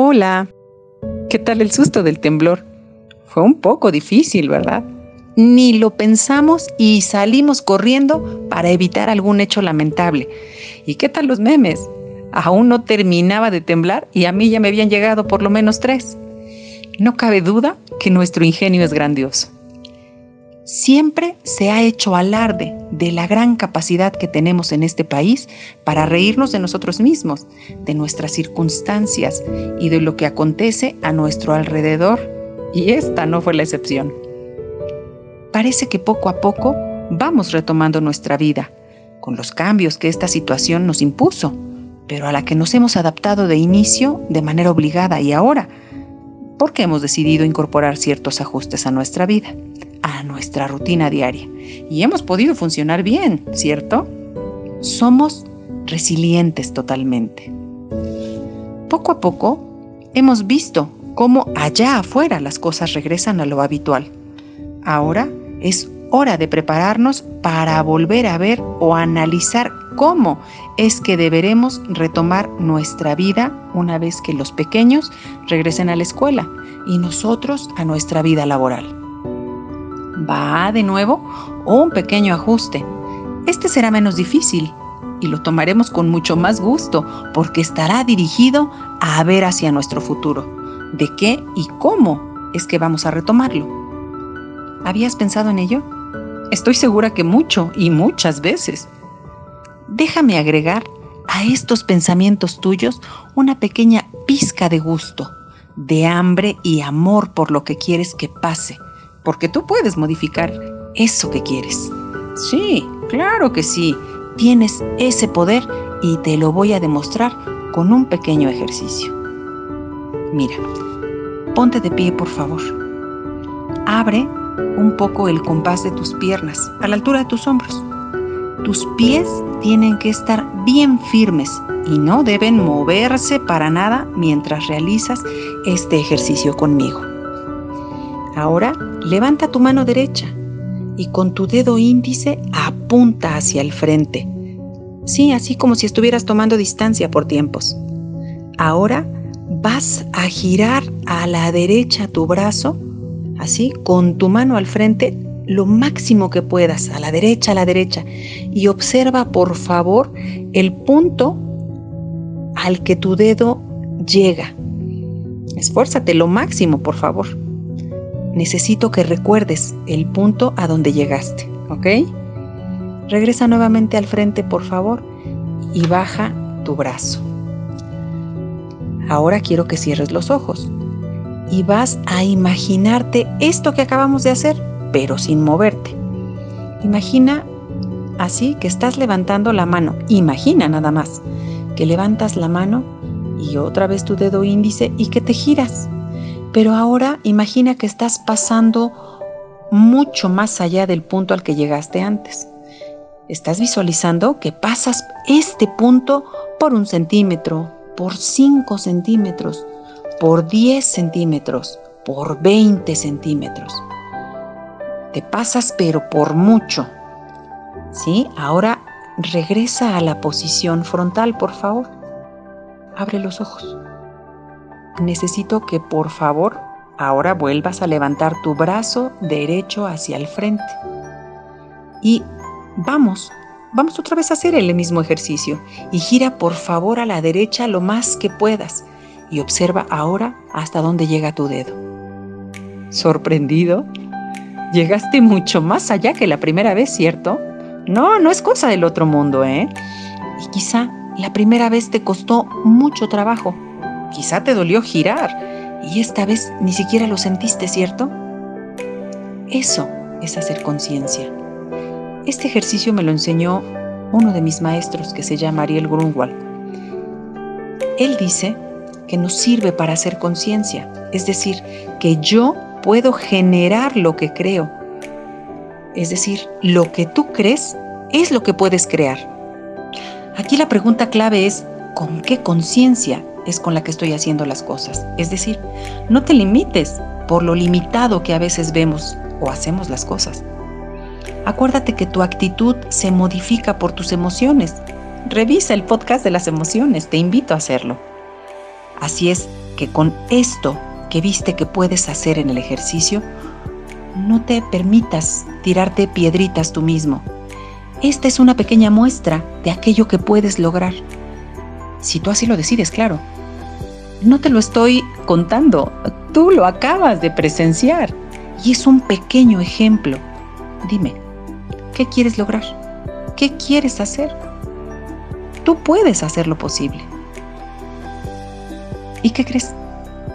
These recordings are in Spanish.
Hola. ¿Qué tal el susto del temblor? Fue un poco difícil, ¿verdad? Ni lo pensamos y salimos corriendo para evitar algún hecho lamentable. ¿Y qué tal los memes? Aún no terminaba de temblar y a mí ya me habían llegado por lo menos tres. No cabe duda que nuestro ingenio es grandioso. Siempre se ha hecho alarde de la gran capacidad que tenemos en este país para reírnos de nosotros mismos, de nuestras circunstancias y de lo que acontece a nuestro alrededor, y esta no fue la excepción. Parece que poco a poco vamos retomando nuestra vida, con los cambios que esta situación nos impuso, pero a la que nos hemos adaptado de inicio de manera obligada y ahora, porque hemos decidido incorporar ciertos ajustes a nuestra vida nuestra rutina diaria. Y hemos podido funcionar bien, ¿cierto? Somos resilientes totalmente. Poco a poco hemos visto cómo allá afuera las cosas regresan a lo habitual. Ahora es hora de prepararnos para volver a ver o analizar cómo es que deberemos retomar nuestra vida una vez que los pequeños regresen a la escuela y nosotros a nuestra vida laboral va de nuevo un pequeño ajuste. Este será menos difícil y lo tomaremos con mucho más gusto porque estará dirigido a ver hacia nuestro futuro, de qué y cómo es que vamos a retomarlo. ¿Habías pensado en ello? Estoy segura que mucho y muchas veces. Déjame agregar a estos pensamientos tuyos una pequeña pizca de gusto, de hambre y amor por lo que quieres que pase porque tú puedes modificar eso que quieres. Sí, claro que sí, tienes ese poder y te lo voy a demostrar con un pequeño ejercicio. Mira, ponte de pie por favor. Abre un poco el compás de tus piernas a la altura de tus hombros. Tus pies tienen que estar bien firmes y no deben moverse para nada mientras realizas este ejercicio conmigo. Ahora levanta tu mano derecha y con tu dedo índice apunta hacia el frente. Sí, así como si estuvieras tomando distancia por tiempos. Ahora vas a girar a la derecha tu brazo, así, con tu mano al frente, lo máximo que puedas, a la derecha, a la derecha. Y observa, por favor, el punto al que tu dedo llega. Esfuérzate lo máximo, por favor necesito que recuerdes el punto a donde llegaste, ¿ok? Regresa nuevamente al frente, por favor, y baja tu brazo. Ahora quiero que cierres los ojos y vas a imaginarte esto que acabamos de hacer, pero sin moverte. Imagina así que estás levantando la mano. Imagina nada más que levantas la mano y otra vez tu dedo índice y que te giras pero ahora imagina que estás pasando mucho más allá del punto al que llegaste antes. Estás visualizando que pasas este punto por un centímetro, por 5 centímetros, por 10 centímetros, por 20 centímetros. Te pasas pero por mucho. ¿Sí? Ahora regresa a la posición frontal, por favor. Abre los ojos necesito que por favor ahora vuelvas a levantar tu brazo derecho hacia el frente. Y vamos, vamos otra vez a hacer el mismo ejercicio. Y gira por favor a la derecha lo más que puedas. Y observa ahora hasta dónde llega tu dedo. ¿Sorprendido? Llegaste mucho más allá que la primera vez, ¿cierto? No, no es cosa del otro mundo, ¿eh? Y quizá la primera vez te costó mucho trabajo, Quizá te dolió girar y esta vez ni siquiera lo sentiste, ¿cierto? Eso es hacer conciencia. Este ejercicio me lo enseñó uno de mis maestros que se llama Ariel Grunwald. Él dice que nos sirve para hacer conciencia, es decir, que yo puedo generar lo que creo. Es decir, lo que tú crees es lo que puedes crear. Aquí la pregunta clave es, ¿con qué conciencia es con la que estoy haciendo las cosas. Es decir, no te limites por lo limitado que a veces vemos o hacemos las cosas. Acuérdate que tu actitud se modifica por tus emociones. Revisa el podcast de las emociones, te invito a hacerlo. Así es, que con esto que viste que puedes hacer en el ejercicio, no te permitas tirarte piedritas tú mismo. Esta es una pequeña muestra de aquello que puedes lograr. Si tú así lo decides, claro. No te lo estoy contando, tú lo acabas de presenciar y es un pequeño ejemplo. Dime, ¿qué quieres lograr? ¿Qué quieres hacer? Tú puedes hacer lo posible. ¿Y qué crees?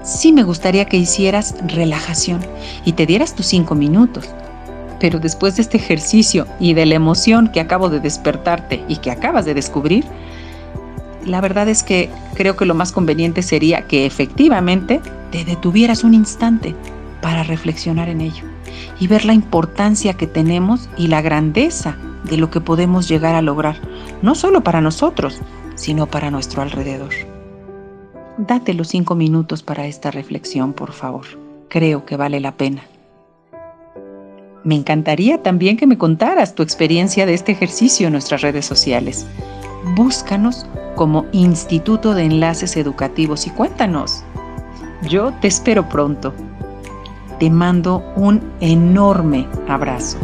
Sí me gustaría que hicieras relajación y te dieras tus cinco minutos. Pero después de este ejercicio y de la emoción que acabo de despertarte y que acabas de descubrir, la verdad es que creo que lo más conveniente sería que efectivamente te detuvieras un instante para reflexionar en ello y ver la importancia que tenemos y la grandeza de lo que podemos llegar a lograr, no solo para nosotros, sino para nuestro alrededor. Date los cinco minutos para esta reflexión, por favor. Creo que vale la pena. Me encantaría también que me contaras tu experiencia de este ejercicio en nuestras redes sociales. Búscanos como Instituto de Enlaces Educativos y cuéntanos. Yo te espero pronto. Te mando un enorme abrazo.